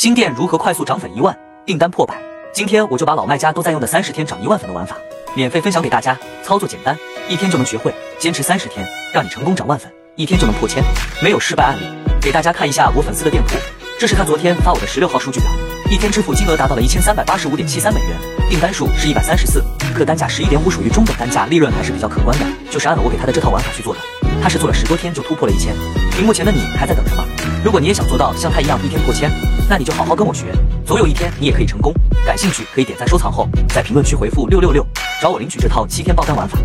新店如何快速涨粉一万，订单破百？今天我就把老卖家都在用的三十天涨一万粉的玩法，免费分享给大家。操作简单，一天就能学会，坚持三十天，让你成功涨万粉，一天就能破千，没有失败案例。给大家看一下我粉丝的店铺，这是他昨天发我的十六号数据表，一天支付金额达到了一千三百八十五点七三美元，订单数是一百三十四，客单价十一点五，属于中等单价，利润还是比较可观的，就是按了我给他的这套玩法去做的。他是做了十多天就突破了一千，屏幕前的你还在等什么？如果你也想做到像他一样一天破千，那你就好好跟我学，总有一天你也可以成功。感兴趣可以点赞收藏后，在评论区回复六六六，找我领取这套七天爆单玩法。